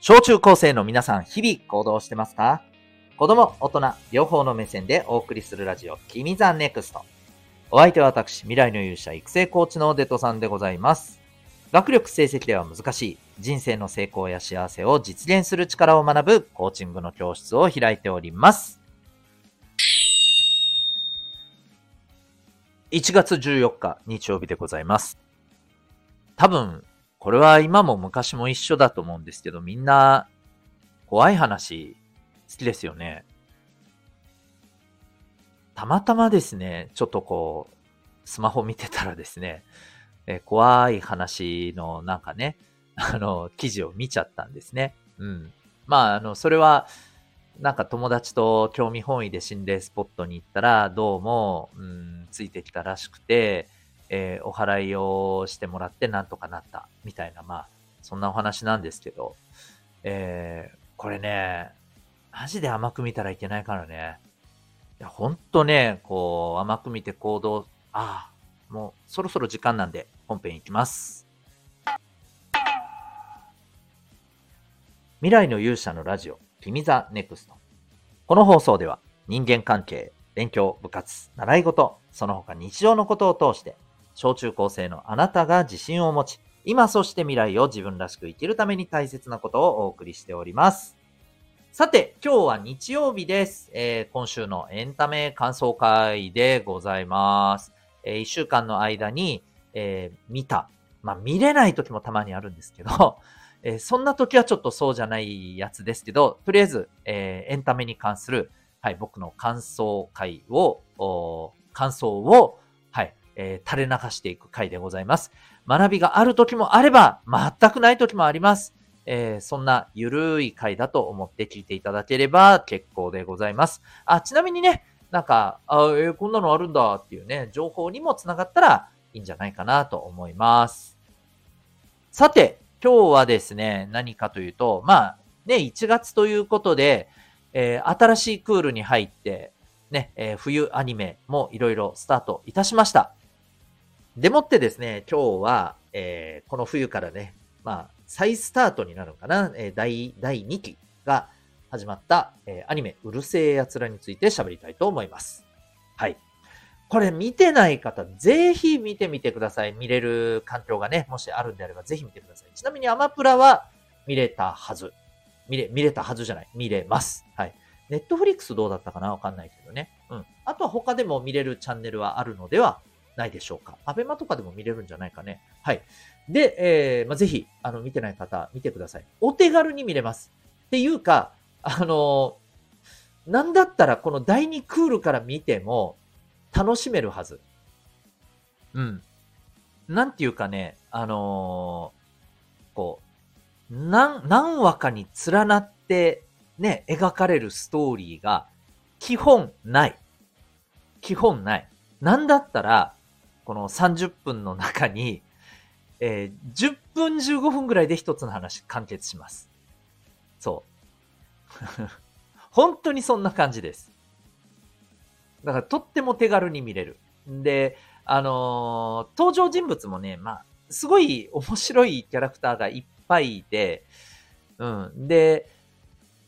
小中高生の皆さん、日々行動してますか？子供、大人、両方の目線でお送りするラジオ、君 the NEXT。お相手は私、未来の勇者育成コーチのデトさんでございます。学力成績では難しい、人生の成功や幸せを実現する力を学ぶコーチングの教室を開いております。1月14日、日曜日でございます。多分、これは今も昔も一緒だと思うんですけど、みんな怖い話好きですよね。たまたまですね、ちょっとこう、スマホ見てたらですね、え怖い話のなんかね、あの、記事を見ちゃったんですね。うん。まあ、あの、それは、なんか友達と興味本位で心霊スポットに行ったら、どうも、うん、ついてきたらしくて、えー、お祓いをしてもらってなんとかなった、みたいな、まあ、そんなお話なんですけど、えー、これね、マジで甘く見たらいけないからね。いや、ほんとね、こう、甘く見て行動、ああ、もうそろそろ時間なんで本編いきます。未来の勇者のラジオ、君 the NEXT。この放送では人間関係、勉強、部活、習い事、その他日常のことを通して小中高生のあなたが自信を持ち、今そして未来を自分らしく生きるために大切なことをお送りしております。さて、今日は日曜日です。えー、今週のエンタメ感想会でございます。えー、1週間の間に、えー、見た。まあ、見れない時もたまにあるんですけど、えー、そんな時はちょっとそうじゃないやつですけど、とりあえず、えー、エンタメに関する、はい、僕の感想会を、感想を、えー、垂れ流していく回でございます。学びがある時もあれば、全くない時もあります。えー、そんなゆるい回だと思って聞いていただければ結構でございます。あ、ちなみにね、なんか、あえー、こんなのあるんだっていうね、情報にもつながったらいいんじゃないかなと思います。さて、今日はですね、何かというと、まあ、ね、1月ということで、えー、新しいクールに入って、ね、えー、冬アニメもいろいろスタートいたしました。でもってですね、今日は、えー、この冬からね、まあ、再スタートになるのかな、えー、第、第2期が始まった、えー、アニメ、うるせえ奴らについて喋りたいと思います。はい。これ見てない方、ぜひ見てみてください。見れる環境がね、もしあるんであればぜひ見てください。ちなみにアマプラは見れたはず。見れ、見れたはずじゃない。見れます。はい。ネットフリックスどうだったかな？わかんないけどね。うん。あとは他でも見れるチャンネルはあるのではないでしょうか？アベマとかでも見れるんじゃないかね？はい。で、えー、まあ、ぜひ、あの、見てない方、見てください。お手軽に見れます。っていうか、あのー、なんだったらこの第2クールから見ても楽しめるはず。うん。なんていうかね、あのー、こう、何、何話かに連なってね、描かれるストーリーが基本ない。基本ない。なんだったら、この30分の中に、えー、10分15分ぐらいで一つの話完結します。そう。本当にそんな感じです。だからとっても手軽に見れる。で、あのー、登場人物もね、まあ、すごい面白いキャラクターがいっぱいいて、うん。で、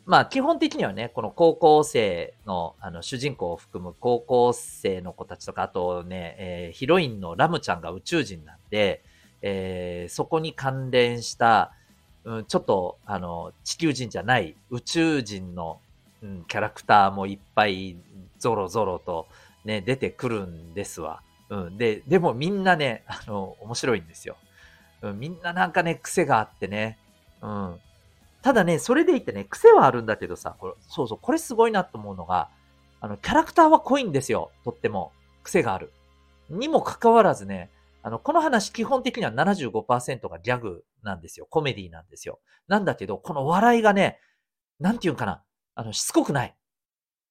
まあ基本的にはね、この高校生のあの主人公を含む高校生の子たちとか、あとね、えー、ヒロインのラムちゃんが宇宙人なんで、えー、そこに関連した、うん、ちょっとあの地球人じゃない宇宙人の、うん、キャラクターもいっぱいゾロゾロとね、出てくるんですわ。うん。で、でもみんなね、あの、面白いんですよ。うん、みんななんかね、癖があってね。うん。ただね、それでいてね、癖はあるんだけどさ、これ、そうそう、これすごいなと思うのが、あの、キャラクターは濃いんですよ。とっても。癖がある。にもかかわらずね、あの、この話基本的には75%がギャグなんですよ。コメディなんですよ。なんだけど、この笑いがね、なんていうんかな。あの、しつこくない。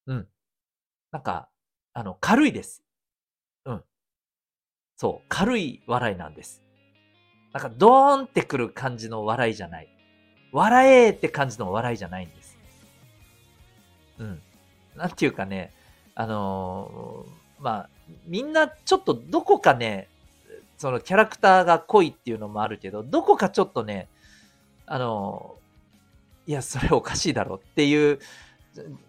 うん。なんか、あの、軽いです。うん。そう、軽い笑いなんです。なんか、ドーンってくる感じの笑いじゃない。笑えって感じの笑いじゃないんです。うん。なんていうかね、あのー、まあ、みんなちょっとどこかね、そのキャラクターが濃いっていうのもあるけど、どこかちょっとね、あのいや、それおかしいだろっていう、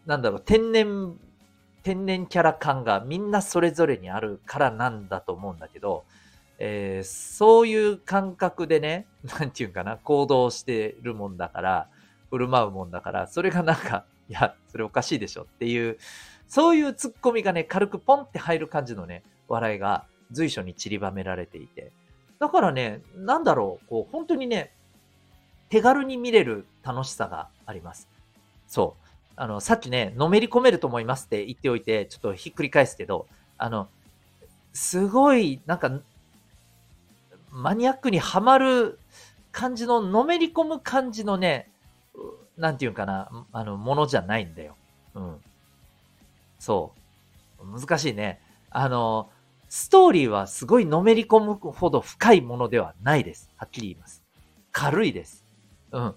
なんだろう、天然、天然キャラ感がみんなそれぞれにあるからなんだと思うんだけど、えー、そういう感覚でね、なんていうかな、行動してるもんだから、振る舞うもんだから、それがなんか、いや、それおかしいでしょっていう、そういうツッコミがね、軽くポンって入る感じのね、笑いが随所に散りばめられていて。だからね、なんだろう、こう、本当にね、手軽に見れる楽しさがあります。そう。あの、さっきね、のめり込めると思いますって言っておいて、ちょっとひっくり返すけど、あの、すごい、なんか、マニアックにはまる感じの、のめり込む感じのね、なんていうかな、あの、ものじゃないんだよ。うん。そう。難しいね。あの、ストーリーはすごいのめり込むほど深いものではないです。はっきり言います。軽いです。うん。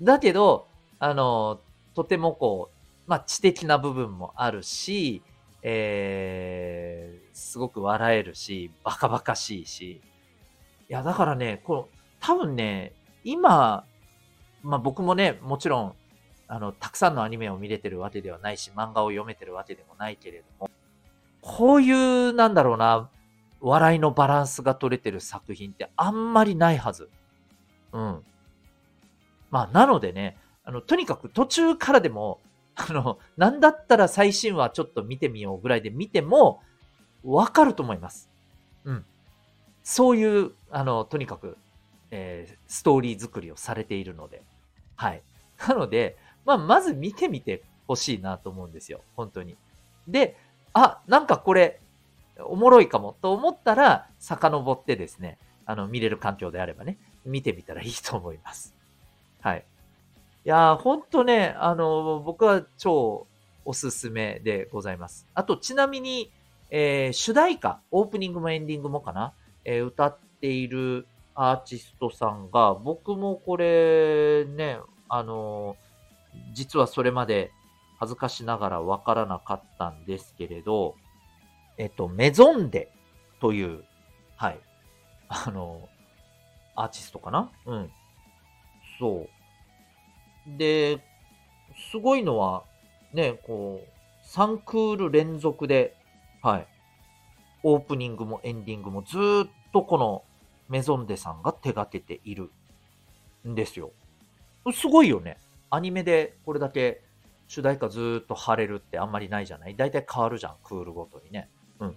だけど、あの、とてもこう、まあ、知的な部分もあるし、えー、すごく笑えるし、バカバカしいし。いや、だからね、この、多分ね、今、まあ僕もね、もちろん、あの、たくさんのアニメを見れてるわけではないし、漫画を読めてるわけでもないけれども、こういう、なんだろうな、笑いのバランスが取れてる作品ってあんまりないはず。うん。まあ、なのでね、あの、とにかく途中からでも、あの、なんだったら最新話ちょっと見てみようぐらいで見ても、わかると思います。うん。そういう、あの、とにかく、えー、ストーリー作りをされているので。はい。なので、まあ、まず見てみてほしいなと思うんですよ。本当に。で、あ、なんかこれ、おもろいかもと思ったら、遡ってですね、あの、見れる環境であればね、見てみたらいいと思います。はい。いやー、ほんとね、あの、僕は超おすすめでございます。あと、ちなみに、えー、主題歌、オープニングもエンディングもかな、えー、歌っているアーティストさんが、僕もこれね、あの実はそれまで恥ずかしながらわからなかったんですけれど、えっと、メゾンデという、はい、あの、アーティストかな？うん。そう。で、すごいのは、ね、こう、3クール連続で、はい、オープニングもエンディングもずっとこのメゾンデさんが手掛けているんですよ。すごいよね。アニメでこれだけ主題歌ずっと貼れるってあんまりないじゃない？大体変わるじゃん、クールごとにね。うん。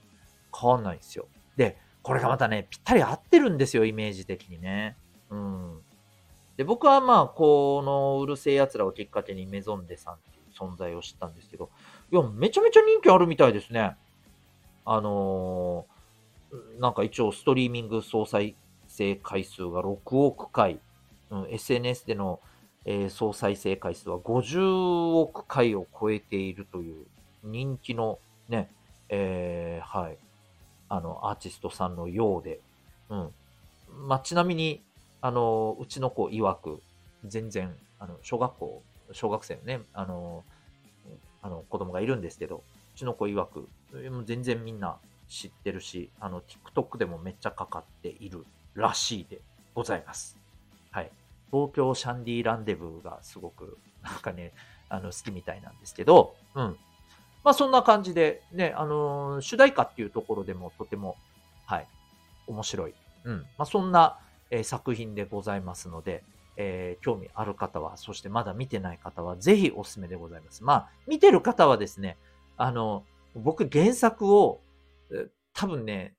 変わんないんですよ。で、これがまたね、ぴったり合ってるんですよ、イメージ的にね。うん。で、僕はまあ、このうるせえ奴らをきっかけにメゾンデさんっていう存在を知ったんですけど、いや、めちゃめちゃ人気あるみたいですね。あのー、なんか一応ストリーミング総再生回数が6億回、うん、SNS での、えー、総再生回数は50億回を超えているという人気のね、えー、はい、あの、アーティストさんのようで、うん。まあ、ちなみに、あの、うちの子曰く、全然、あの、小学校、小学生のね、あの、あの、子供がいるんですけど、ちの子曰く、全然みんな知ってるし、あの、TikTok でもめっちゃかかっているらしいでございます。はい。東京シャンディランデブーがすごく、なんかね、あの、好きみたいなんですけど、うん。まあそんな感じで、ね、あのー、主題歌っていうところでもとても、はい、面白い。うん。まあそんな、えー、作品でございますので、えー、興味ある方は、そしてまだ見てない方は、ぜひおすすめでございます。まあ、見てる方はですね、あの、僕原作を、多分ね、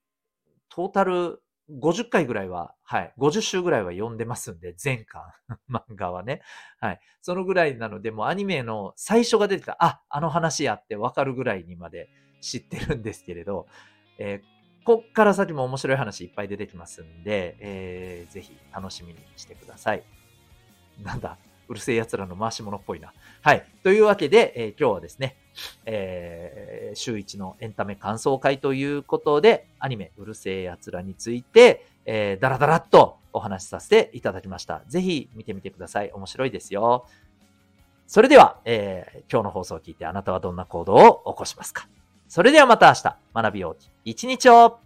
トータル50回ぐらいは、はい、50週ぐらいは読んでますんで、全巻、漫画はね。はい。そのぐらいなので、もうアニメの最初が出てた、あ、あの話やってわかるぐらいにまで知ってるんですけれど、えーこっから先も面白い話いっぱい出てきますんで、えー、ぜひ楽しみにしてください。なんだ、うるせえ奴らの回し物っぽいな。はい。というわけで、えー、今日はですね、えー、週一のエンタメ感想会ということで、アニメうるせえ奴らについて、えー、だらだらっとお話しさせていただきました。ぜひ見てみてください。面白いですよ。それでは、えー、今日の放送を聞いてあなたはどんな行動を起こしますか？それではまた明日、学びよう一日を